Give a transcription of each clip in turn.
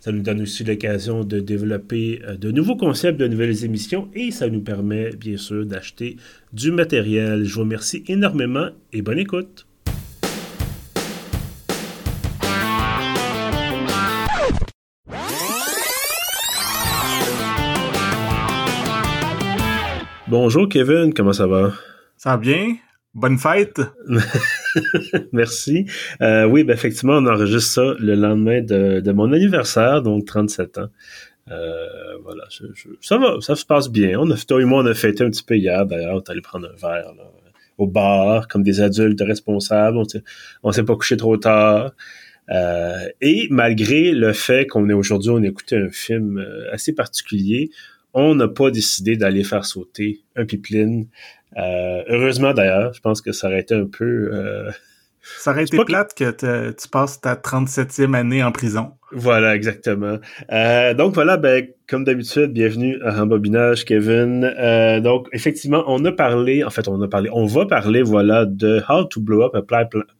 Ça nous donne aussi l'occasion de développer euh, de nouveaux concepts, de nouvelles émissions et ça nous permet bien sûr d'acheter du matériel. Je vous remercie énormément et bonne écoute. Bonjour Kevin, comment ça va? Ça va bien? Bonne fête! Merci. Euh, oui, ben effectivement, on enregistre ça le lendemain de, mon anniversaire, donc 37 ans. Euh, voilà, ça va, ça se passe bien. Toi et moi, on a fêté un petit peu hier, d'ailleurs, on est allé prendre un verre au bar, comme des adultes responsables. On s'est pas couché trop tard. Euh, et malgré le fait qu'on est aujourd'hui, on a écouté un film assez particulier, on n'a pas décidé d'aller faire sauter un pipeline. Euh, heureusement d'ailleurs, je pense que ça aurait été un peu... Euh, ça aurait été plate que tu passes ta 37e année en prison. Voilà, exactement. Euh, donc voilà, ben, comme d'habitude, bienvenue à Rembobinage, Kevin. Euh, donc, effectivement, on a parlé, en fait, on a parlé, on va parler, voilà, de How to Blow Up a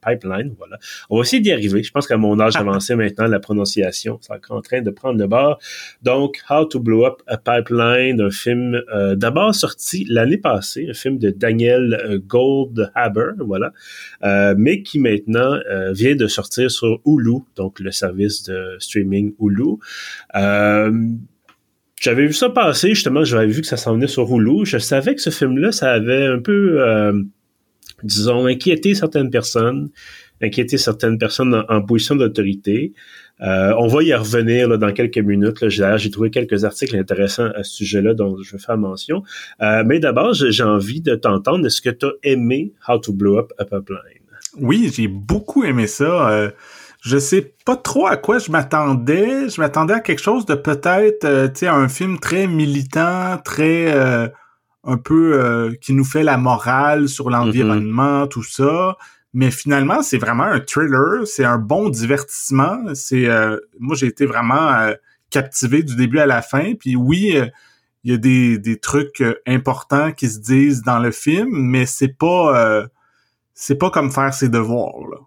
Pipeline, voilà. On va essayer d'y arriver. Je pense qu'à mon âge avancé maintenant, la prononciation, c'est en train de prendre le bord. Donc, How to Blow Up a Pipeline, un film euh, d'abord sorti l'année passée, un film de Daniel euh, Goldhaber, voilà, euh, mais qui maintenant euh, vient de sortir sur Hulu, donc le service de streaming Hulu. Euh, j'avais vu ça passer, justement, j'avais vu que ça s'en venait sur Hulu. Je savais que ce film-là, ça avait un peu, euh, disons, inquiété certaines personnes, inquiété certaines personnes en, position d'autorité. Euh, on va y revenir là, dans quelques minutes. J'ai trouvé quelques articles intéressants à ce sujet-là dont je vais faire mention. Euh, mais d'abord, j'ai envie de t'entendre. Est-ce que tu as aimé How to Blow Up a Pipeline? Oui, j'ai beaucoup aimé ça je sais pas trop à quoi je m'attendais. Je m'attendais à quelque chose de peut-être, euh, tu sais, un film très militant, très euh, un peu euh, qui nous fait la morale sur mm-hmm. l'environnement, tout ça. Mais finalement, c'est vraiment un thriller. C'est un bon divertissement. C'est moi, j'ai été vraiment captivé du début à la fin. Puis oui, il y a des, des trucs importants qui se disent dans le film, mais c'est pas c'est pas comme faire ses devoirs. Là.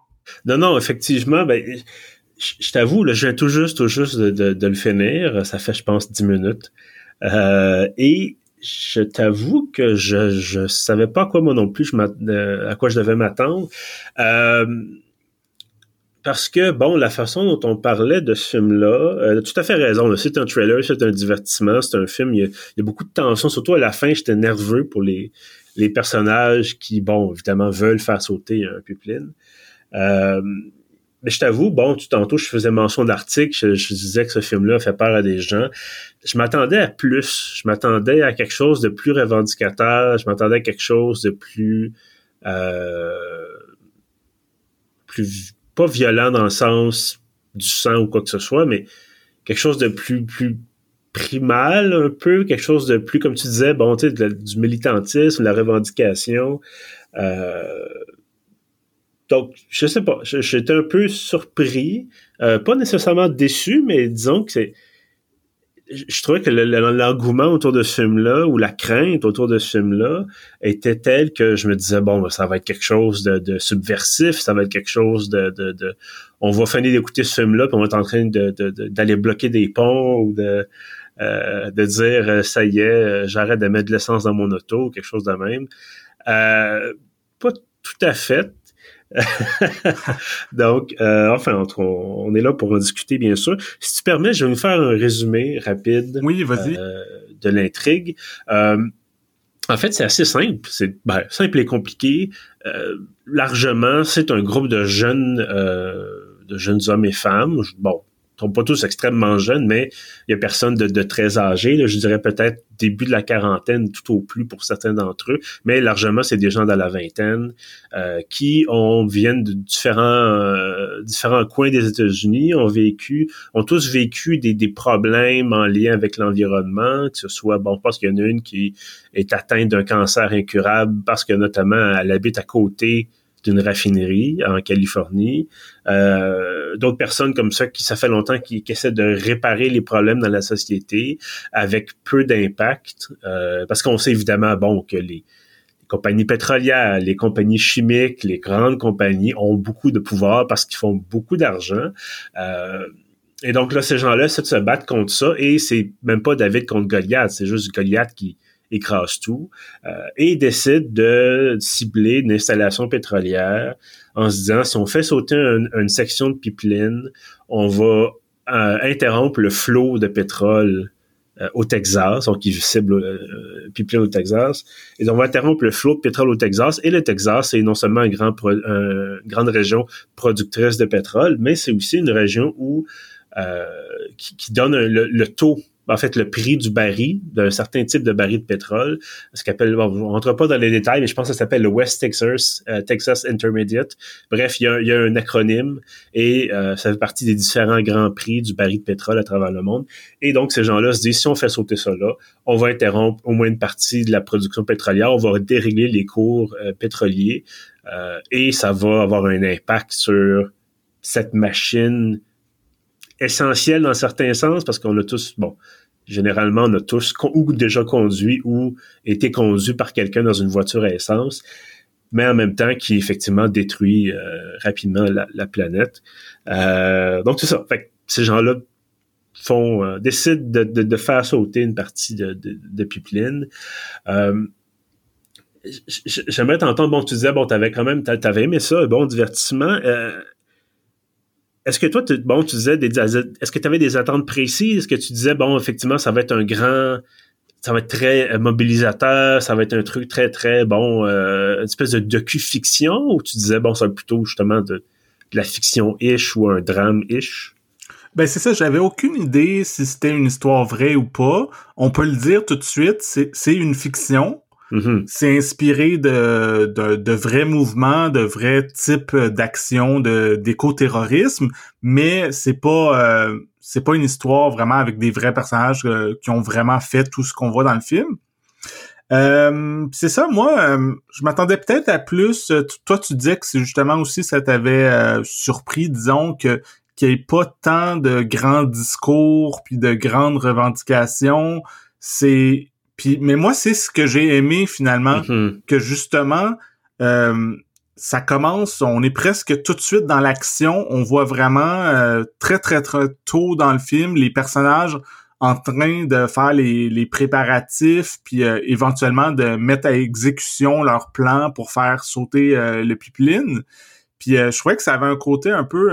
Non, non, effectivement, ben, je, t'avoue, je viens tout juste, tout juste de, le finir. Ça fait, je pense, dix minutes. Euh, et je t'avoue que je je savais pas à quoi moi non plus je euh, à quoi je devais m'attendre. Euh, parce que, bon, la façon dont on parlait de ce film-là, euh, tout à fait raison. C'est un trailer, c'est un divertissement, c'est un film. Il y, a, il y, a, beaucoup de tension. Surtout à la fin, j'étais nerveux pour les, les personnages qui, bon, évidemment, veulent faire sauter un pipeline. Euh, mais je t'avoue, bon, tout tantôt, je faisais mention d'articles, je, je, disais que ce film-là fait peur à des gens. Je m'attendais à plus. Je m'attendais à quelque chose de plus revendicateur. Je m'attendais à quelque chose de plus, euh, plus pas violent dans le sens du sang ou quoi que ce soit, mais quelque chose de plus, plus primal un peu, quelque chose de plus, comme tu disais, bon, tu sais, du militantisme, de la revendication. Euh, donc, je sais pas, j'étais un peu surpris, euh, pas nécessairement déçu, mais disons que c'est, je trouvais que l'engouement autour de ce film-là ou la crainte autour de ce film-là était telle que je me disais bon, ça va être quelque chose de, subversif, ça va être quelque chose de, de, on va finir d'écouter ce film-là, puis on va être en train d'aller bloquer des ponts ou de euh, de dire euh, ça y est, j'arrête de mettre de l'essence dans mon auto, quelque chose de même. pas tout à fait. Donc, euh, enfin, on, est là pour en discuter, bien sûr. Si tu permets, je vais vous faire un résumé rapide oui. Euh, de l'intrigue. Euh, en fait, c'est assez simple. C'est ben, simple et compliqué. largement, c'est un groupe de jeunes, de jeunes hommes et femmes. Bon, sont pas tous extrêmement jeunes, mais il y a personne de, très âgé. je dirais peut-être début de la quarantaine, tout au plus pour certains d'entre eux, mais largement, c'est des gens dans la vingtaine euh, qui ont viennent de différents euh, différents coins des États-Unis, ont vécu, ont tous vécu des, des problèmes en lien avec l'environnement, que ce soit, bon, je pense qu'il y en a une qui est atteinte d'un cancer incurable parce que notamment elle habite à côté d'une raffinerie en Californie. Euh, D'autres personnes comme ça qui, ça fait longtemps, qui, essaient de réparer les problèmes dans la société avec peu d'impact. Euh, parce qu'on sait évidemment, bon, que les, compagnies pétrolières, les compagnies chimiques, les grandes compagnies ont beaucoup de pouvoir parce qu'ils font beaucoup d'argent. Euh, et donc là, ces gens-là essaient de se battre contre ça. Et c'est même pas David contre Goliath, c'est juste Goliath qui, écrase tout, euh, et décide de cibler une installation pétrolière en se disant, si on fait sauter une section de pipeline, on va euh, interrompre le flot de pétrole euh, au Texas, donc il cible pipeline au Texas, et on va interrompre le flot de pétrole au Texas, et le Texas, c'est non seulement une, grande région productrice de pétrole, mais c'est aussi une région qui, donne le taux en fait, le prix du baril, d'un certain type de baril de pétrole, ce qu'appelle, bon, on rentre pas dans les détails, mais je pense que ça s'appelle le West Texas, euh, Texas Intermediate. Bref, il y a, il y a un acronyme et euh, ça fait partie des différents grands prix du baril de pétrole à travers le monde. Et donc, ces gens-là se disent, si on fait sauter ça là, on va interrompre au moins une partie de la production pétrolière, on va dérégler les cours euh, pétroliers et ça va avoir un impact sur cette machine essentiel dans certains sens parce qu'on a tous, bon, généralement, on a tous ou déjà conduit ou été conduit par quelqu'un dans une voiture à essence, mais en même temps qui effectivement détruit euh, rapidement la, planète. Euh, donc c'est ça. Fait ces gens-là font euh, décident de, de, faire sauter une partie de, de, de pipeline. J'aimerais t'entendre, bon, tu disais, bon, t'avais quand même, t'avais aimé ça, bon divertissement. Est-ce que toi, bon, tu disais, des, est-ce que tu avais des attentes précises? Est-ce que tu disais, bon, effectivement, ça va être un grand, ça va être très euh, mobilisateur, ça va être un truc très, très, bon, euh, une espèce de docu-fiction, ou tu disais, bon, ça va plutôt justement de, la fiction-ish ou un drame-ish? Ben c'est ça, j'avais aucune idée si c'était une histoire vraie ou pas. On peut le dire tout de suite, c'est une fiction. Mm-hmm. C'est inspiré de, de, de, vrais mouvements, de vrais types d'actions d'éco-terrorisme, mais c'est pas euh, c'est pas une histoire vraiment avec des vrais personnages euh, qui ont vraiment fait tout ce qu'on voit dans le film. Euh, c'est ça, moi, je m'attendais peut-être à plus. Toi, tu disais que c'est justement aussi ça t'avait surpris, disons que qu'il n'y ait pas tant de grands discours puis de grandes revendications. C'est puis, mais moi, c'est ce que j'ai aimé finalement, mm-hmm. que justement, euh, ça commence, on est presque tout de suite dans l'action. On voit vraiment euh, très, très, très tôt dans le film les personnages en train de faire les, les préparatifs, puis euh, éventuellement de mettre à exécution leur plan pour faire sauter le pipeline. Puis je trouvais que ça avait un côté un peu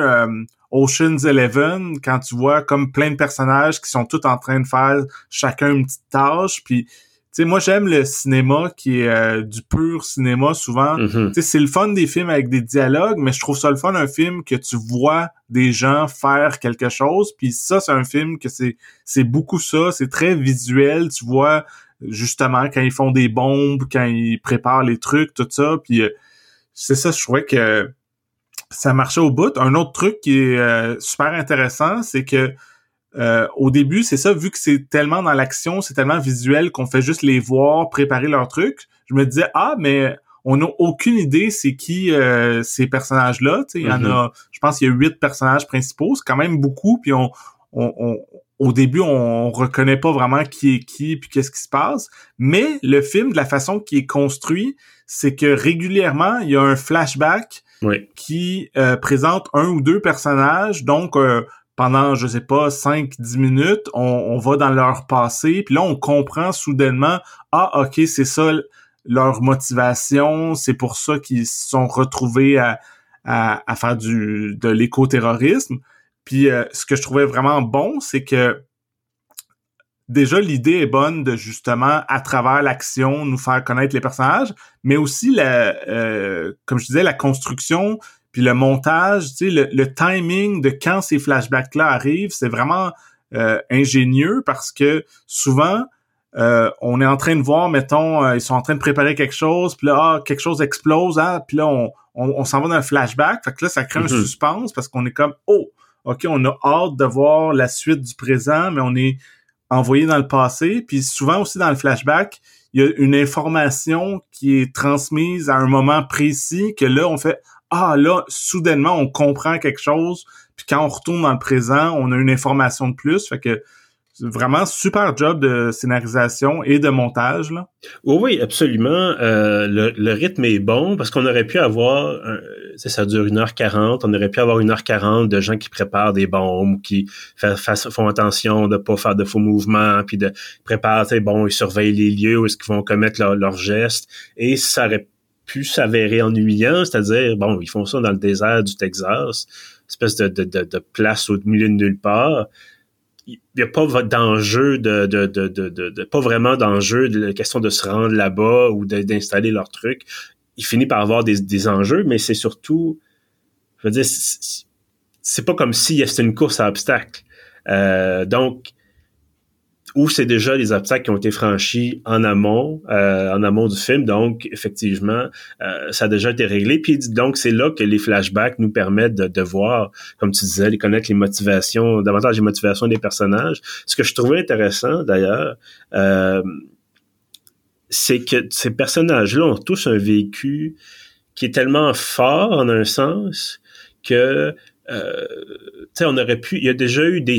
Ocean's Eleven, quand tu vois comme plein de personnages qui sont tous en train de faire chacun une petite tâche, puis tu sais, moi j'aime le cinéma qui est euh, du pur cinéma souvent. Mm-hmm. Tu sais, c'est le fun des films avec des dialogues, mais je trouve ça le fun un film que tu vois des gens faire quelque chose. Puis ça, c'est un film que c'est c'est beaucoup ça. C'est très visuel. Tu vois justement quand ils font des bombes, quand ils préparent les trucs, tout ça. Puis euh, c'est ça, je trouvais que ça marchait au bout. Un autre truc qui est euh, super intéressant, c'est que euh, au début, c'est ça, vu que c'est tellement dans l'action, c'est tellement visuel qu'on fait juste les voir préparer leur truc. Je me disais ah mais on n'a aucune idée c'est qui euh, ces personnages-là. Il y en a, mm-hmm. je pense qu'il y a huit personnages principaux, c'est quand même beaucoup. Puis on, on, au début, on reconnaît pas vraiment qui est qui puis qu'est-ce qui se passe. Mais le film, de la façon qu'il est construit, c'est que régulièrement, il y a un flashback qui euh, présente un ou deux personnages. Donc, euh, pendant, je sais pas, 5-10 minutes, on, va dans leur passé, puis là, on comprend soudainement, ah, ok, c'est ça leur motivation, c'est pour ça qu'ils se sont retrouvés à, à, faire du de l'éco-terrorisme. Puis euh, ce que je trouvais vraiment bon, c'est que déjà l'idée est bonne de justement à travers l'action nous faire connaître les personnages, mais aussi la, euh, comme je disais, la construction Puis le montage, tu sais, le, le, timing de quand ces flashbacks-là arrivent, c'est vraiment euh, ingénieux parce que souvent, euh, on est en train de voir, mettons, euh, ils sont en train de préparer quelque chose, puis là, ah, quelque chose explose, hein, puis là, on, on, s'en va dans un flashback, fait que là, ça crée un mm-hmm. suspense parce qu'on est comme, oh, ok, on a hâte de voir la suite du présent, mais on est envoyé dans le passé, puis souvent aussi dans le flashback, il y a une information qui est transmise à un moment précis que là, on fait, ah là, soudainement, on comprend quelque chose, puis quand on retourne dans le présent, on a une information de plus, fait que vraiment super job de scénarisation et de montage là. Oui, oui, absolument. Euh, le, rythme est bon parce qu'on aurait pu avoir, ça dure 1h40, on aurait pu avoir 1h40 de gens qui préparent des bombes, qui font attention de pas faire de faux mouvements, puis de préparer, bon, ils surveillent les lieux où est-ce qu'ils vont commettre leurs gestes, et ça aurait pu s'avérer ennuyant, c'est-à-dire, bon, ils font ça dans le désert du Texas, espèce de, de, de, de place au milieu de nulle part il n'y a pas d'enjeu de, de, de, de, pas vraiment d'enjeu de la question de se rendre là-bas ou d'installer leur truc. Il finit par avoir des, des enjeux, mais c'est surtout, je veux dire, c'est pas comme si c'était une course à obstacles. Euh, donc, où c'est déjà les obstacles qui ont été franchis en amont, euh, en amont du film. Donc, effectivement, euh, ça a déjà été réglé. Puis donc, c'est là que les flashbacks nous permettent de, de voir, comme tu disais, de connaître les motivations, davantage les motivations des personnages. Ce que je trouvais intéressant, d'ailleurs, euh, c'est que ces personnages-là ont tous un vécu qui est tellement fort en un sens que euh, on aurait pu. Il y a déjà eu des,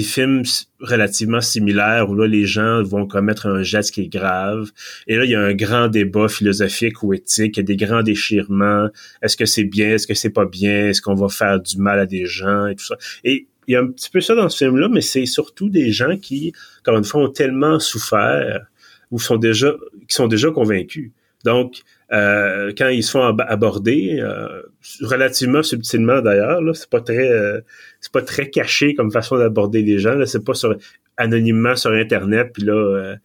films relativement similaires où là les gens vont commettre un geste qui est grave. Et là il y a un grand débat philosophique ou éthique. Il y a des grands déchirements. Est-ce que c'est bien? Est-ce que c'est pas bien? Est-ce qu'on va faire du mal à des gens? Et tout ça. Et il y a un petit peu ça dans ce film-là, mais c'est surtout des gens qui, comme une fois, ont tellement souffert ou sont déjà, qui sont déjà convaincus. Donc, euh, quand ils se font aborder, euh, relativement subtilement d'ailleurs, c'est pas très, euh, c'est pas très caché comme façon d'aborder les gens. C'est pas sur anonymement sur internet, puis là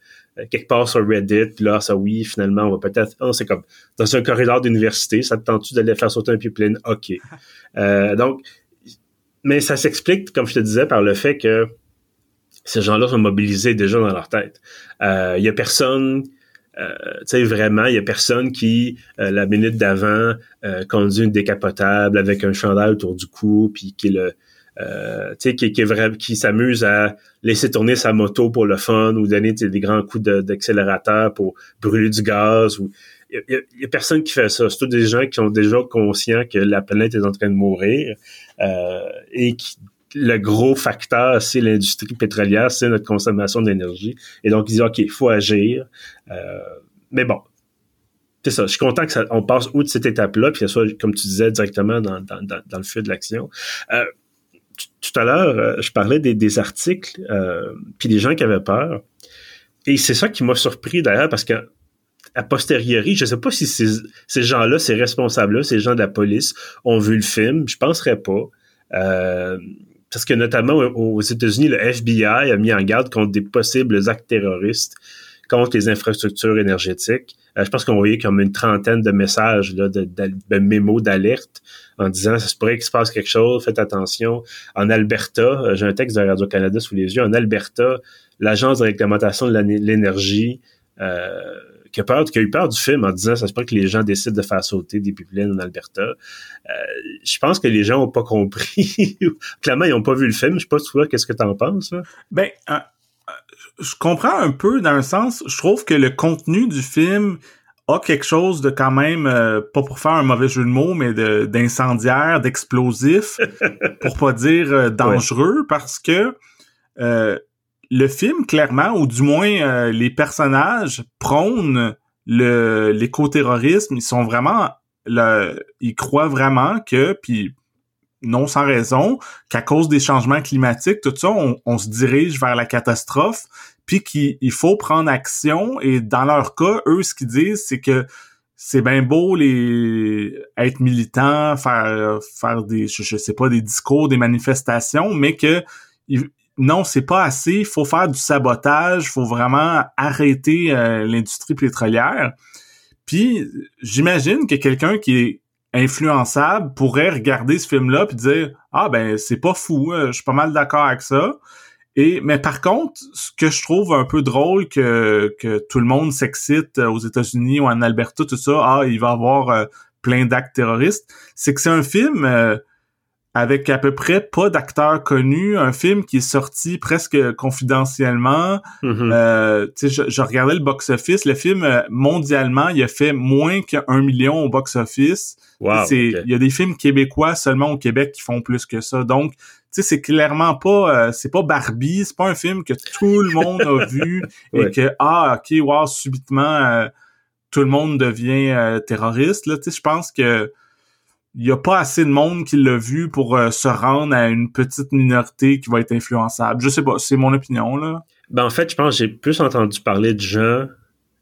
quelque part sur Reddit, puis là ça oui, finalement on va peut-être, oh, c'est comme dans un corridor d'université, ça te tente-tu d'aller faire sauter un pipeline Ok. donc, mais ça s'explique, comme je te disais, par le fait que ces gens-là sont mobilisés déjà dans leur tête. Il y a personne euh, tu sais, vraiment, il y a personne qui, euh, la minute d'avant, euh, conduit une décapotable avec un chandail autour du cou, puis qui le... Euh, qui, s'amuse à laisser tourner sa moto pour le fun ou donner des grands coups d'accélérateur pour brûler du gaz il y, a personne qui fait ça. C'est tous des gens qui sont déjà conscients que la planète est en train de mourir et qui le gros facteur, c'est l'industrie pétrolière, c'est notre consommation d'énergie. Et donc, ils disent, OK, il faut agir. Euh, mais bon, c'est ça. Je suis content qu'on passe outre cette étape-là, puis que ce soit, comme tu disais, directement dans, le feu de l'action. Euh, tout à l'heure, euh, je parlais des, articles, puis des gens qui avaient peur. Et c'est ça qui m'a surpris d'ailleurs, parce que a posteriori, je sais pas si ces, gens-là, ces responsables-là, ces gens de la police ont vu le film. Je penserais pas. Parce que notamment aux États-Unis, le FBI a mis en garde contre des possibles actes terroristes contre les infrastructures énergétiques. Euh, je pense qu'on voyait comme une trentaine de messages, là, de, mémos d'alerte en disant ça se pourrait qu'il se passe quelque chose, faites attention. En Alberta, euh, j'ai un texte de Radio-Canada sous les yeux, en Alberta, l'Agence de réglementation de l'énergie euh, qui a peur, qui a eu peur du film en disant ça se peut que les gens décident de faire sauter des pipelines en Alberta. Euh, je pense que les gens ont pas compris. Clairement, ils n'ont pas vu le film. Je sais pas toi, qu'est-ce que tu en penses? Là? Ben, euh, je comprends un peu dans un sens. Je trouve que le contenu du film a quelque chose de quand même, euh, pas pour faire un mauvais jeu de mots, mais d'incendiaire, d'explosif, pour pas dire dangereux, parce que le film, clairement, ou du moins euh, les personnages prônent le l'éco-terrorisme. Ils sont vraiment, le, ils croient vraiment que, puis non sans raison, qu'à cause des changements climatiques, tout ça, on, se dirige vers la catastrophe, puis qu'il faut prendre action. Et dans leur cas, eux, ce qu'ils disent, c'est que c'est bien beau les être militant, faire faire des je, je, sais pas des discours, des manifestations, mais que non, c'est pas assez. Il faut faire du sabotage. Il faut vraiment arrêter euh, l'industrie pétrolière. Puis, j'imagine que quelqu'un qui est influençable pourrait regarder ce film-là puis dire ah ben c'est pas fou, euh, je suis pas mal d'accord avec ça. Et mais par contre, ce que je trouve un peu drôle que que tout le monde s'excite aux États-Unis ou en Alberta tout ça, ah il va y avoir euh, plein d'actes terroristes, c'est que c'est un film euh, avec à peu près pas d'acteurs connus, un film qui est sorti presque confidentiellement. Euh, tu sais, je, je regardais le box-office, le film euh, mondialement, il a fait moins qu'un million au box-office. Wow, il y a des films québécois seulement au Québec qui font plus que ça. Donc, tu sais, c'est clairement pas, euh, c'est pas Barbie, c'est pas un film que tout le monde a vu et Ouais. que ah ok, wow, subitement euh, tout le monde devient euh, terroriste. Là, tu sais, je pense que il y a pas assez de monde qui l'a vu pour euh, se rendre à une petite minorité qui va être influençable. Je sais pas, c'est mon opinion là. Ben, en fait, je pense que j'ai plus entendu parler de gens,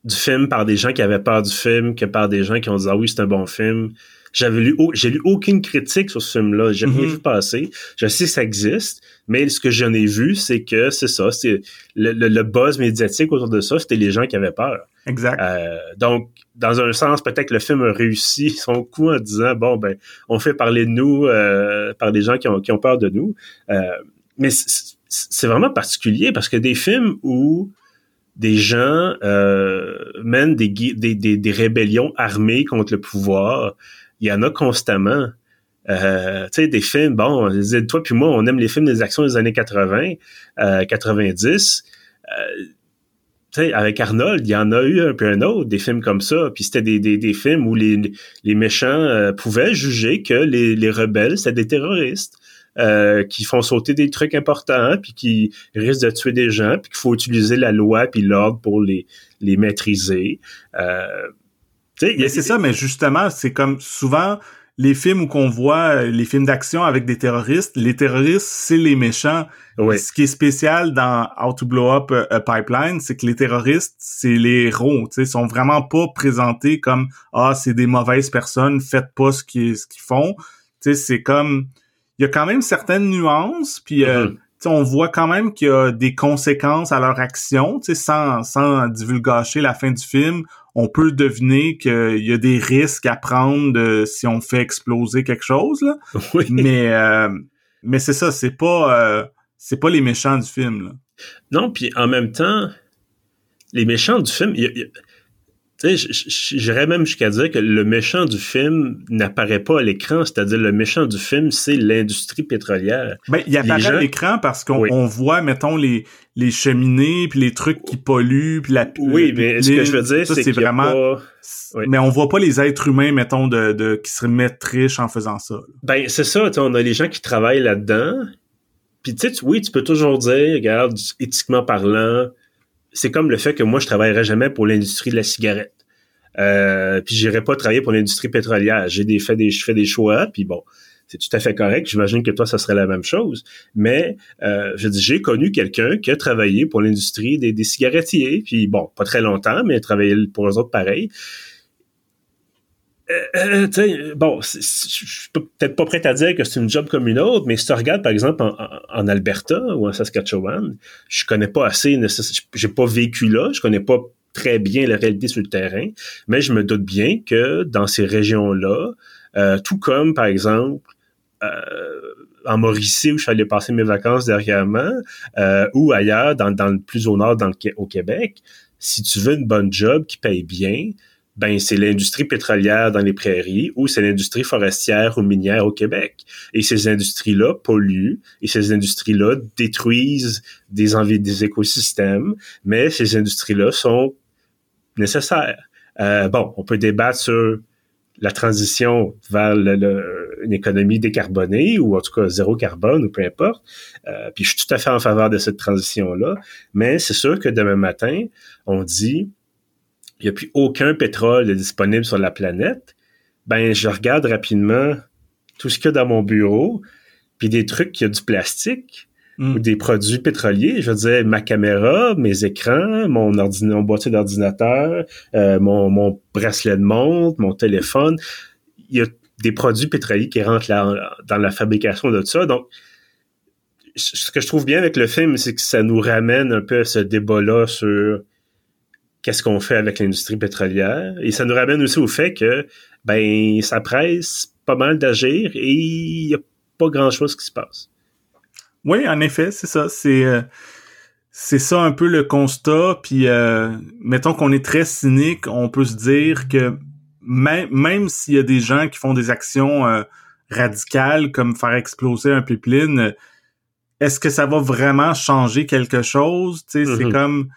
du film par des gens qui avaient peur du film que par des gens qui ont dit, ah oui, c'est un bon film. J'avais lu, j'ai lu aucune critique sur ce film-là. J'ai rien Mhm. vu passer. Je sais que ça existe, mais ce que j'en ai vu, c'est que c'est ça, c'est le, le, le buzz médiatique autour de ça, c'était les gens qui avaient peur. Exact. Euh, donc, dans un sens, peut-être que le film a réussi son coup en disant bon ben, on fait parler de nous euh, par des gens qui ont, qui ont peur de nous. Euh, mais c'est vraiment particulier parce que des films où des gens euh, mènent des, des, des, des rébellions armées contre le pouvoir, il y en a constamment. Euh, tu sais, des films, bon, toi puis moi, on aime les films des actions des années 80, euh, 90. Euh, tu sais, avec Arnold, il y en a eu un peu un autre, des films comme ça. Puis c'était des, des, des films où les, les méchants euh, pouvaient juger que les, les rebelles, c'était des terroristes. euh, qui font sauter des trucs importants, puis qui risquent de tuer des gens, puis qu'il faut utiliser la loi puis l'ordre pour les, les maîtriser. Euh, sais, c'est ça, mais justement, c'est comme souvent les films où qu'on voit euh, les films d'action avec des terroristes, les terroristes, c'est les méchants. Ouais. Ce qui est spécial dans How to Blow Up a, a Pipeline, c'est que les terroristes, c'est les héros, tu sais, sont vraiment pas présentés comme ah, c'est des mauvaises personnes, faites pas ce qu'ils ce qu'ils font. Tu sais, c'est comme il y a quand même certaines nuances, puis euh, tu sais, on voit quand même qu'il y a des conséquences à leur action, tu sais, sans, sans divulgacher la fin du film, on peut deviner qu'il y a des risques à prendre si on fait exploser quelque chose, là. Oui. Mais, euh, mais c'est ça, c'est pas, euh, c'est pas les méchants du film, là. Non, puis en même temps, les méchants du film, il y a- il y a- tu sais, j'irais même jusqu'à dire que le méchant du film n'apparaît pas à l'écran, c'est-à-dire le méchant du film, c'est l'industrie pétrolière. Ben, il apparaît gens- à l'écran parce qu'on Oui. on voit, mettons, les, les cheminées, puis les trucs qui polluent, puis la Oui, mais ce que je veux dire, c'est vraiment... pas... Oui. Mais on voit pas les êtres humains, mettons, de, de qui se mettent riches en faisant ça. là. Ben, c'est ça, on a les gens qui travaillent là-dedans. Puis, tu sais, oui, tu peux toujours dire, regarde, éthiquement parlant, c'est comme le fait que moi, je travaillerai jamais pour l'industrie de la cigarette. Euh, puis, j'irai pas travailler pour l'industrie pétrolière. J'ai des, des, je fais des choix, puis bon, c'est tout à fait correct. J'imagine que toi, ça serait la même chose. Mais, euh, je dis, j'ai connu quelqu'un qui a travaillé pour l'industrie des, des cigarettiers, puis bon, pas très longtemps, mais travaillé pour eux autres pareil. Euh, euh, bon, je suis peut-être pas prêt à dire que c'est une job comme une autre, mais si tu regardes, par exemple, en, Alberta ou en Saskatchewan, je connais pas assez, j'ai pas vécu là, je connais pas très bien la réalité sur le terrain, mais je me doute bien que dans ces régions-là, euh, tout comme, par exemple, en Mauricie, où je suis allé passer mes vacances dernièrement, ou ailleurs, dans, dans plus au nord, dans le, au Québec, si tu veux une bonne job qui paye bien, ben c'est l'industrie pétrolière dans les prairies ou c'est l'industrie forestière ou minière au Québec. Et ces industries-là polluent et ces industries-là détruisent des envies des écosystèmes, mais ces industries-là sont nécessaires. Euh, bon, on peut débattre sur la transition vers une économie décarbonée ou en tout cas zéro carbone ou peu importe. Euh, puis je suis tout à fait en faveur de cette transition-là, mais c'est sûr que demain matin, on dit il n'y a plus aucun pétrole disponible sur la planète, ben je regarde rapidement tout ce qu'il y a dans mon bureau, puis des trucs qui a du plastique Mm. ou des produits pétroliers. Je veux dire, ma caméra, mes écrans, mon, ordina- mon boîtier d'ordinateur, euh, mon, mon bracelet de montre, mon téléphone. Il y a des produits pétroliers qui rentrent dans la fabrication de ça. Donc, ce que je trouve bien avec le film, c'est que ça nous ramène un peu à ce débat-là sur qu'est-ce qu'on fait avec l'industrie pétrolière. Et ça nous ramène aussi au fait que ben ça presse pas mal d'agir et il n'y a pas grand-chose qui se passe. Oui, en effet, c'est ça. C'est euh, c'est ça un peu le constat. Puis euh, mettons qu'on est très cynique, on peut se dire que même, même s'il y a des gens qui font des actions euh, radicales comme faire exploser un pipeline, est-ce que ça va vraiment changer quelque chose? Tu sais, c'est mm-hmm. comme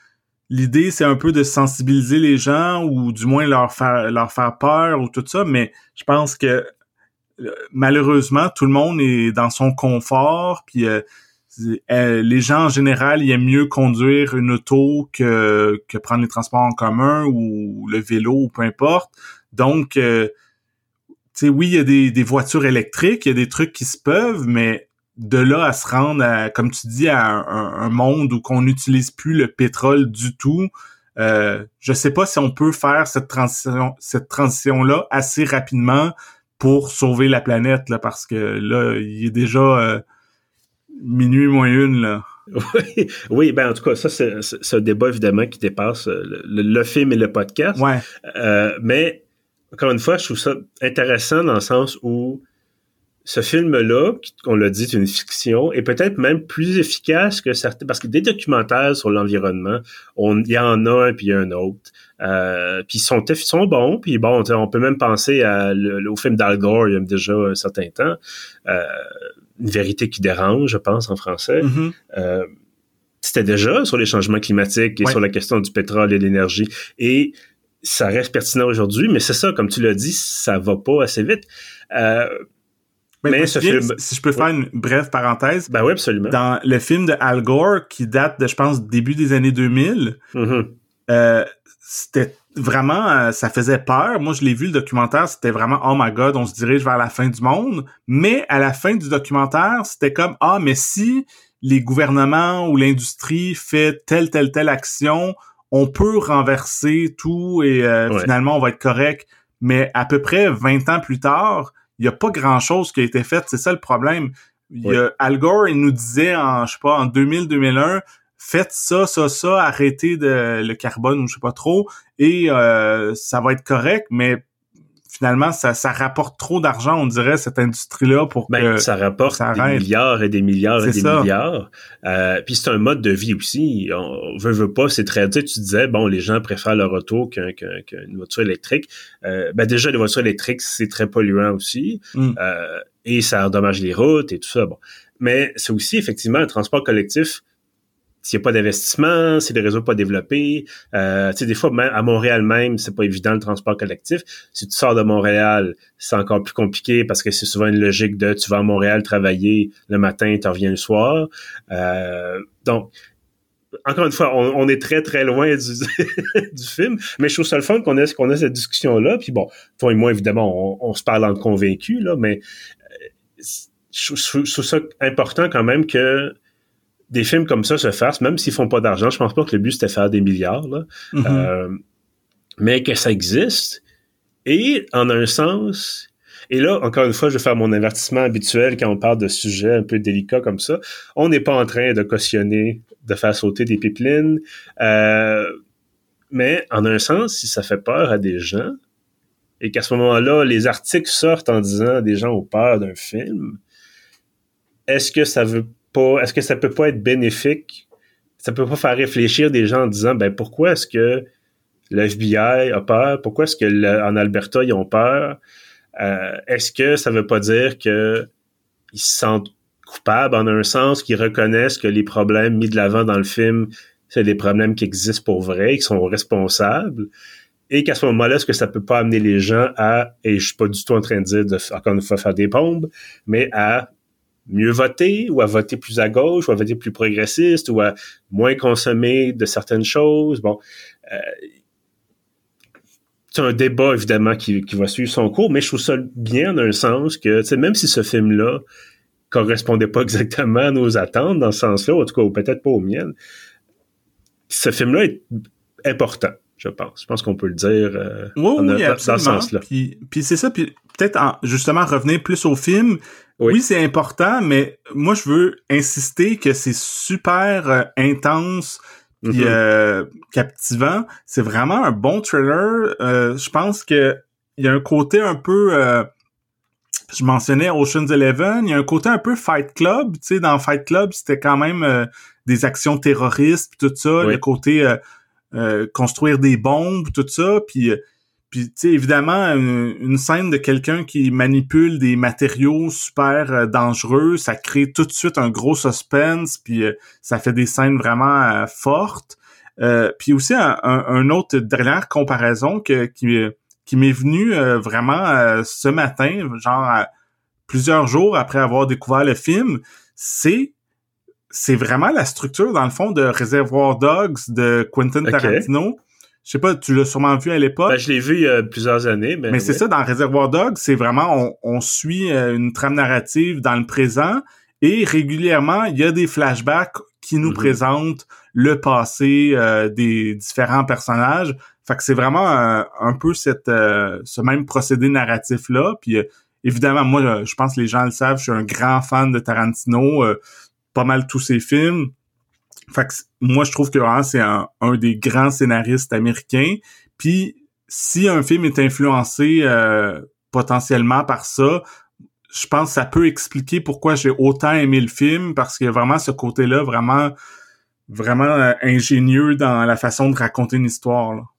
l'idée, c'est un peu de sensibiliser les gens ou du moins leur faire leur faire peur ou tout ça, mais je pense que euh, malheureusement, tout le monde est dans son confort, puis euh, euh, les gens en général, ils aiment mieux conduire une auto que, que prendre les transports en commun ou le vélo ou peu importe. Donc, tu sais, oui, il y a des, des voitures électriques, il y a des trucs qui se peuvent, mais de là à se rendre, à, comme tu dis, à un, monde où qu'on n'utilise plus le pétrole du tout, euh, je sais pas si on peut faire cette transition, cette transition là assez rapidement pour sauver la planète là, parce que là, il est déjà euh, minuit moins une là. Oui, oui, ben en tout cas, ça c'est un débat évidemment qui dépasse euh, le, film et le podcast. Ouais. Euh, mais encore une fois, je trouve ça intéressant dans le sens où ce film-là, on l'a dit, c'est une fiction, est peut-être même plus efficace que certains, parce que des documentaires sur l'environnement, il y en a un puis un autre, euh, puis ils sont, sont bons, puis bon, on peut même penser à au film d'Al Gore il y a déjà un certain temps, euh, Une vérité qui dérange, je pense, en français. Mm-hmm. Euh, c'était déjà sur les changements climatiques et sur la question du pétrole et de l'énergie. Et ça reste pertinent aujourd'hui, mais c'est ça, comme tu l'as dit, ça va pas assez vite. Euh, mais, ce film... Si je peux faire une brève parenthèse. Ben oui, absolument. Dans le film de Al Gore, qui date de, je pense, début des années 2000, mm-hmm. euh, c'était vraiment, euh, ça faisait peur. Moi, je l'ai vu, le documentaire, c'était vraiment, oh my god, on se dirige vers la fin du monde. Mais à la fin du documentaire, c'était comme, ah, mais si les gouvernements ou l'industrie fait telle, telle, telle action, on peut renverser tout et euh, finalement, on va être correct. Mais à peu près 20 ans plus tard, il n'y a pas grand-chose qui a été fait. C'est ça le problème. Il y a, Al Gore, il nous disait en, je sais pas, en 2000-2001, faites ça, ça, ça, arrêtez de, le carbone ou je sais pas trop, et euh, ça va être correct, mais finalement, ça, ça rapporte trop d'argent, on dirait, cette industrie-là, pour ben, que ça rapporte des milliards et des milliards et des milliards. Euh, puis c'est un mode de vie aussi. On veut, veut pas, c'est très... Tu, tu disais, bon, les gens préfèrent leur auto qu'une voiture électrique. Euh, ben déjà, les voitures électriques, c'est très polluant aussi. Mm. Euh, et ça endommage les routes et tout ça. Bon. Mais c'est aussi, effectivement, un transport collectif s'il n'y a pas d'investissement, si les réseaux pas développés, euh, tu sais, des fois, même à Montréal même, c'est pas évident le transport collectif. Si tu sors de Montréal, c'est encore plus compliqué parce que c'est souvent une logique de tu vas à Montréal travailler le matin, tu reviens le soir. Euh, donc, encore une fois, on, est très très loin du, du, film, mais je trouve ça le fun qu'on ait, qu'on ait cette discussion-là. Puis bon, toi et moi, évidemment, on, se parle en convaincu, là, mais euh, je, je trouve ça important quand même que des films comme ça se fassent, même s'ils font pas d'argent. Je pense pas que le but c'était faire des milliards, là. Mm-hmm. Euh, mais que ça existe. Et en un sens, et là, encore une fois, je vais faire mon avertissement habituel quand on parle de sujets un peu délicats comme ça. On n'est pas en train de cautionner de faire sauter des pipelines. Euh, mais en un sens, si ça fait peur à des gens, et qu'à ce moment-là, les articles sortent en disant des gens ont peur d'un film, est-ce que ça veut est-ce que ça peut pas être bénéfique? Ça peut pas faire réfléchir des gens en disant, ben, pourquoi est-ce que le FBI a peur? Pourquoi est-ce que en Alberta, ils ont peur? Euh, est-ce que ça veut pas dire que ils se sentent coupables en un sens, qu'ils reconnaissent que les problèmes mis de l'avant dans le film, c'est des problèmes qui existent pour vrai, qu'ils sont responsables? et qu'à ce moment-là, est-ce que ça peut pas amener les gens à, et je suis pas du tout en train de dire de, encore une fois, faire des bombes, mais à mieux voter ou à voter plus à gauche ou à voter plus progressiste ou à moins consommer de certaines choses? Bon, euh, c'est un débat évidemment qui, qui, va suivre son cours, mais je trouve ça bien dans un sens que même si ce film-là correspondait pas exactement à nos attentes dans ce sens-là, en tout cas, ou peut-être pas aux miennes, ce film-là est important je pense. Je pense qu'on peut le dire euh, oui, dans, ce sens-là. Puis, puis c'est ça, puis peut-être justement revenir plus au film, oui, c'est important, mais moi, je veux insister que c'est super euh, intense, puis mm-hmm. captivant. C'est vraiment un bon trailer. je pense que il y a un côté un peu je mentionnais Ocean's Eleven, il y a un côté un peu Fight Club, tu sais, dans Fight Club, c'était quand même euh, des actions terroristes, tout ça, le côté euh, euh, construire des bombes, tout ça, puis puis tu sais évidemment une, scène de quelqu'un qui manipule des matériaux super dangereux, ça crée tout de suite un gros suspense, puis ça fait des scènes vraiment fortes. puis aussi un, autre dernière comparaison que qui qui m'est venu euh, vraiment euh, ce matin, genre plusieurs jours après avoir découvert le film, c'est c'est vraiment la structure dans le fond de Reservoir Dogs de Quentin Tarantino. Je sais pas, tu l'as sûrement vu à l'époque. Ben, je l'ai vu il y a plusieurs années. Mais, c'est ça, dans Reservoir Dogs, c'est vraiment, on, on suit euh, une trame narrative dans le présent et régulièrement, il y a des flashbacks qui nous mm-hmm. présentent le passé des différents personnages. Fait que c'est vraiment un, peu cette, euh, ce même procédé narratif-là. Puis euh, évidemment, moi, je pense que les gens le savent, je suis un grand fan de Tarantino, euh, pas mal tous ses films. Fait moi, je trouve que c'est un, des grands scénaristes américains. Puis si un film est influencé potentiellement par ça, je pense que ça peut expliquer pourquoi j'ai autant aimé le film, parce qu'il y a vraiment ce côté-là vraiment vraiment ingénieux dans la façon de raconter une histoire.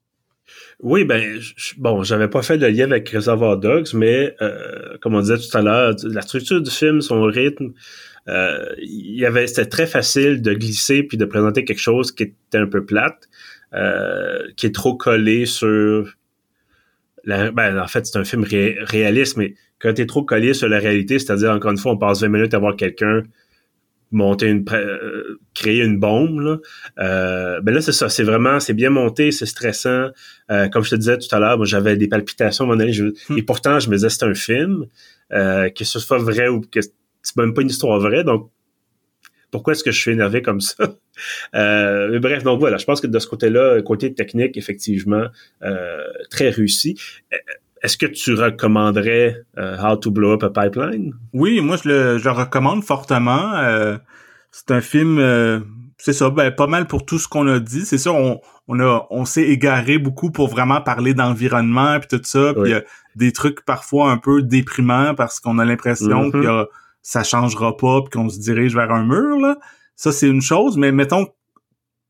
Oui, ben bon, j'avais pas fait le lien avec Reservoir Dogs, mais euh, comme on disait tout à l'heure, la structure du film, son rythme, euh, il y avait c'était très facile de glisser puis de présenter quelque chose qui était un peu plate, euh, qui est trop collé sur la, ben, en fait, c'est un film réaliste, mais quand tu es trop collé sur la réalité, c'est-à-dire, encore une fois, on passe 20 minutes à voir quelqu'un monter une euh, créer une bombe là. Euh, ben là c'est ça c'est vraiment c'est bien monté c'est stressant euh, comme je te disais tout à l'heure moi j'avais des palpitations à mon avis hmm. et pourtant je me disais c'est un film que ce soit vrai ou que c'est même pas une histoire vraie donc pourquoi est-ce que je suis énervé comme ça? Mais bref donc voilà je pense que de ce côté-là côté technique effectivement très réussi est-ce que tu recommanderais euh, How to Blow Up a Pipeline? Oui, moi je le, je recommande fortement. Euh, c'est un film, euh, c'est ça, ben, pas mal pour tout ce qu'on a dit. C'est ça, on, on a, on s'est égaré beaucoup pour vraiment parler d'environnement puis tout ça. Puis y a des trucs parfois un peu déprimants parce qu'on a l'impression mm-hmm. que ça changera pas puis qu'on se dirige vers un mur. Là. Ça c'est une chose, mais mettons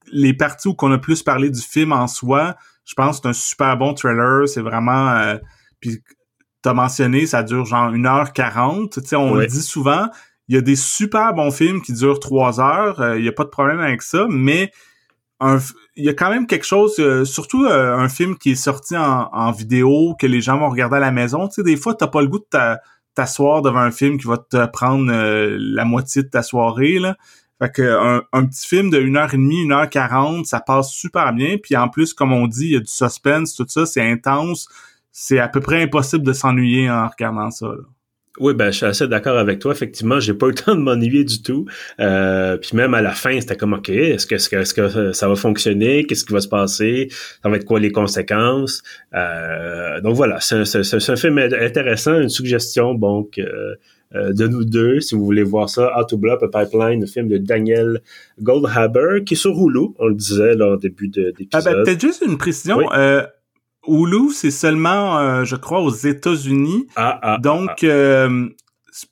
les parties où qu'on a plus parlé du film en soi, je pense que c'est un super bon trailer. C'est vraiment puis t'as mentionné, ça dure genre 1h40. Tu sais, on le dit souvent, il y a des super bons films qui durent 3 heures, il euh, y a pas de problème avec ça, mais il y a quand même quelque chose, euh, surtout euh, un film qui est sorti en, vidéo, que les gens vont regarder à la maison. Tu sais, des fois, t'as pas le goût de t'asseoir devant un film qui va te prendre la moitié de ta soirée, là. Fait que un, petit film de 1h30, 1h40, ça passe super bien. Puis en plus, comme on dit, il y a du suspense, tout ça, c'est intense c'est à peu près impossible de s'ennuyer en regardant ça. Oui, ben je suis assez d'accord avec toi. Effectivement, j'ai pas eu le temps de m'ennuyer du tout. Euh, puis même à la fin, c'était comme ok, est-ce que, est-ce que, est-ce que ça va fonctionner? Qu'est-ce qui va se passer? Ça va être quoi les conséquences? Euh, Donc voilà, c'est un film intéressant, une suggestion donc euh, de nous deux, si vous voulez voir ça, How to Blow Up a Pipeline, le film de Daniel Goldhaber, qui est sur Hulu, on le disait là, au début de, d'épisode. Ah ben, peut-être juste une précision. Hulu, c'est seulement, euh, je crois, aux États-Unis. Ah, ah, Donc, ah. Euh,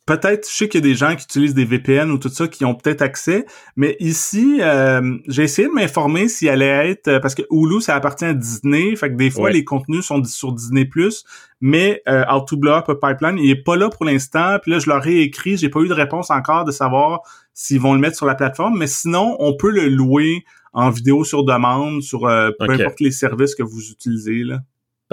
peut-être, je sais qu'il y a des gens qui utilisent des VPN ou tout ça qui ont peut-être accès, mais ici, euh, j'ai essayé de m'informer s'il allait être, parce que Hulu, ça appartient à Disney, fait que des fois, les contenus sont sur Disney+, mais euh, How to Blow Up a Pipeline, il est pas là pour l'instant, puis là, je leur ai écrit, j'ai pas eu de réponse encore de savoir s'ils vont le mettre sur la plateforme, mais sinon, on peut le louer en vidéo sur demande sur euh, peu importe les services que vous utilisez. Là.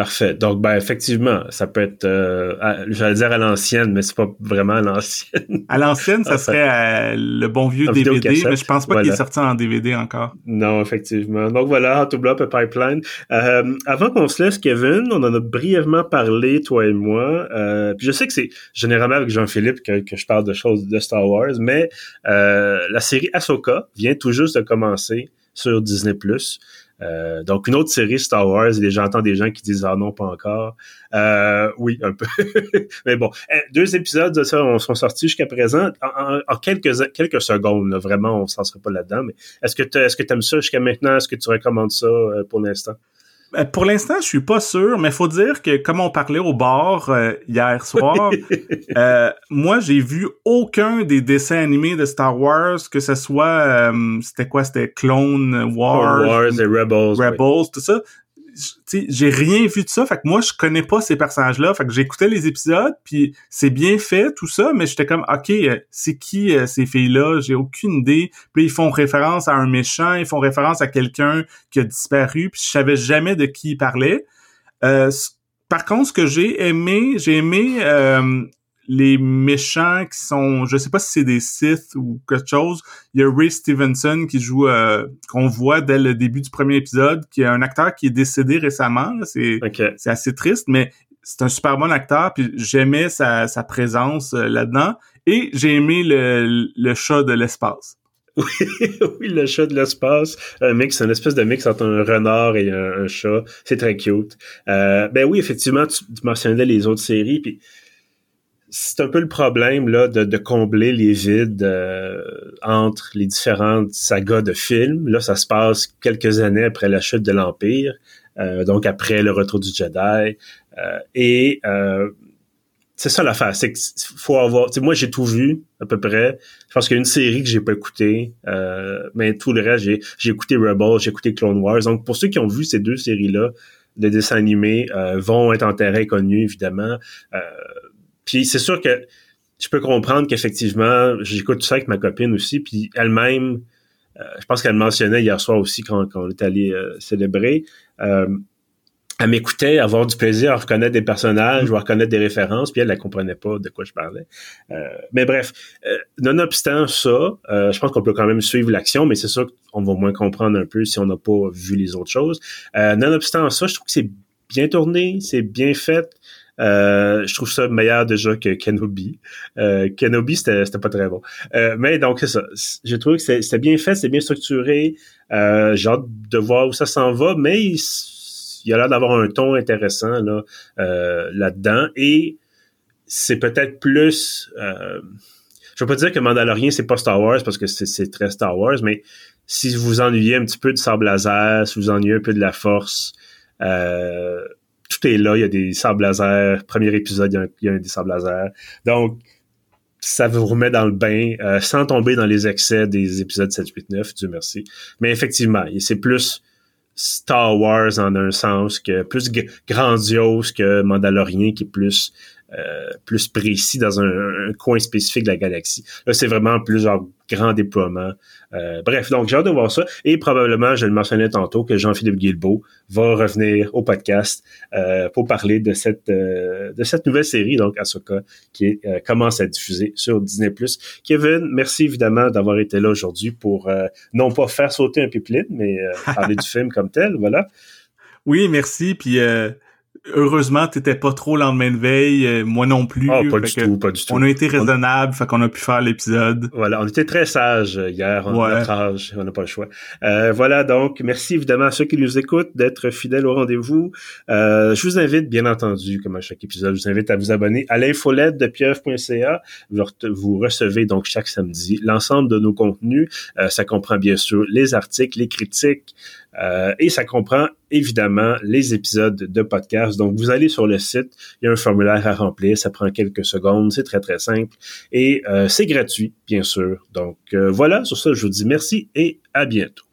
Parfait. Donc, ben effectivement, ça peut être, euh, j'allais dire à l'ancienne, mais c'est pas vraiment à l'ancienne. À l'ancienne, ça serait euh, le bon vieux DVD, mais je pense pas qu'il est sorti en DVD encore. Non, effectivement. Donc voilà, How to Blow Up a Pipeline. Euh, avant qu'on se laisse, Kevin, on en a brièvement parlé, toi et moi. Euh, puis je sais que c'est généralement avec Jean-Philippe que, que, je parle de choses de Star Wars, mais la série Ahsoka vient tout juste de commencer sur Disney+. Euh, donc une autre série Star Wars, et j'entends des gens qui disent ah non pas encore. Euh, oui un peu, mais bon, eh, deux épisodes de ça sont sortis jusqu'à présent en, quelques quelques secondes. vraiment, on s'en serait pas là-dedans. Mais est-ce que est-ce que t'aimes ça jusqu'à maintenant? Est-ce que tu recommandes ça euh, pour l'instant? Pour l'instant, je suis pas sûr, mais faut dire que comme on parlait au bar euh, hier soir, euh, moi j'ai vu aucun des dessins animés de Star Wars, que ce soit euh, c'était quoi, c'était Clone Wars, Wars et Rebels, Rebels, tout ça j'ai rien vu de ça. Fait que moi, je connais pas ces personnages-là. Fait que j'écoutais les épisodes, puis c'est bien fait, tout ça, mais j'étais comme, OK, euh, c'est qui euh, ces filles-là? J'ai aucune idée. Puis ils font référence à un méchant, ils font référence à quelqu'un qui a disparu, puis je savais jamais de qui ils parlaient. Euh, par contre, ce que j'ai aimé, j'ai aimé les méchants qui sont, je sais pas si c'est des Sith ou quelque chose. Il y a Ray Stevenson qui joue, euh, qu'on voit dès le début du premier épisode, qui est un acteur qui est décédé récemment. C'est assez triste, mais c'est un super bon acteur. Puis j'aimais sa, sa présence euh, là-dedans. Et j'ai aimé le, le chat de l'espace. Oui, le chat de l'espace. Un mix, une espèce de mix entre un renard et un, chat. C'est très cute. Euh, ben oui, effectivement, tu, tu, mentionnais les autres séries. Puis c'est un peu le problème là de, combler les vides euh, entre les différentes sagas de films. Là, ça se passe quelques années après la chute de l'Empire, euh, donc après le retour du Jedi. Euh, et c'est ça l'affaire, c'est qu'il faut avoir. Moi, j'ai tout vu à peu près. Je pense qu'il y a une série que j'ai pas écoutée, mais tout le reste, j'ai, j'ai écouté Rebels, j'ai écouté Clone Wars. Donc, pour ceux qui ont vu ces deux séries-là de dessins animés, vont être en terrain connu évidemment. Puis c'est sûr que je peux comprendre qu'effectivement, j'écoute ça avec ma copine aussi, puis elle-même, euh, je pense qu'elle mentionnait hier soir aussi quand, quand on est allé euh, célébrer, euh, elle m'écoutait avoir du plaisir à reconnaître des personnages ou à reconnaître des références, puis elle ne comprenait pas de quoi je parlais. mais bref, nonobstant ça, je pense qu'on peut quand même suivre l'action, mais c'est sûr qu'on va moins comprendre un peu si on n'a pas vu les autres choses. nonobstant ça, je trouve que c'est bien tourné, c'est bien fait. Euh, je trouve ça meilleur déjà que Kenobi. Euh, Kenobi, c'était pas très bon. Euh, mais donc, c'est ça. J'ai trouvé que c'était bien fait, c'est bien structuré. Euh, j'ai hâte de voir où ça s'en va, mais il, y a l'air d'avoir un ton intéressant là, euh, là-dedans. Et c'est peut-être plus... Euh, je veux pas dire que Mandalorian, c'est pas Star Wars, parce que c'est très Star Wars, mais si vous ennuyez un petit peu de sable laser, si vous ennuyez un peu de la force... Euh, tout est là. Il y a des sables laser. Premier épisode, il y a, des sables laser. Donc, ça vous remet dans le bain euh, sans tomber dans les excès des épisodes 7, 8, 9, Dieu merci. Mais effectivement, c'est plus Star Wars en un sens que plus grandiose que Mandalorian qui est plus euh, plus précis dans un, coin spécifique de la galaxie. Là, c'est vraiment plusieurs grands déploiements. Euh, bref, donc j'ai hâte de voir ça. Et probablement, je le mentionnais tantôt, que Jean-Philippe Guilbeault va revenir au podcast euh, pour parler de cette de cette nouvelle série, donc Ahsoka, qui commence à diffuser sur Disney+. Kevin, merci évidemment d'avoir été là aujourd'hui pour non pas faire sauter un pipeline, mais parler du film comme tel, voilà. Oui, merci. Puis heureusement, t'étais pas trop lendemain de veille, euh, moi non plus. Ah, pas du tout, pas du tout. On a été raisonnable, fait qu'on a pu faire l'épisode. Voilà, on était très sages euh, hier, on a notre âge, on n'a pas le choix. Euh, voilà, donc, merci évidemment à ceux qui nous écoutent d'être fidèles au rendez-vous. je vous invite, bien entendu, comme à chaque épisode, je vous invite à vous abonner à l'infolette de pieuvre.ca. Vous recevez donc chaque samedi l'ensemble de nos contenus. ça comprend bien sûr les articles, les critiques, euh, et ça comprend évidemment les épisodes de podcast. Donc, vous allez sur le site, il y a un formulaire à remplir, ça prend quelques secondes, c'est très très simple et euh, c'est gratuit, bien sûr. Donc, euh, voilà, sur ça, je vous dis merci et à bientôt.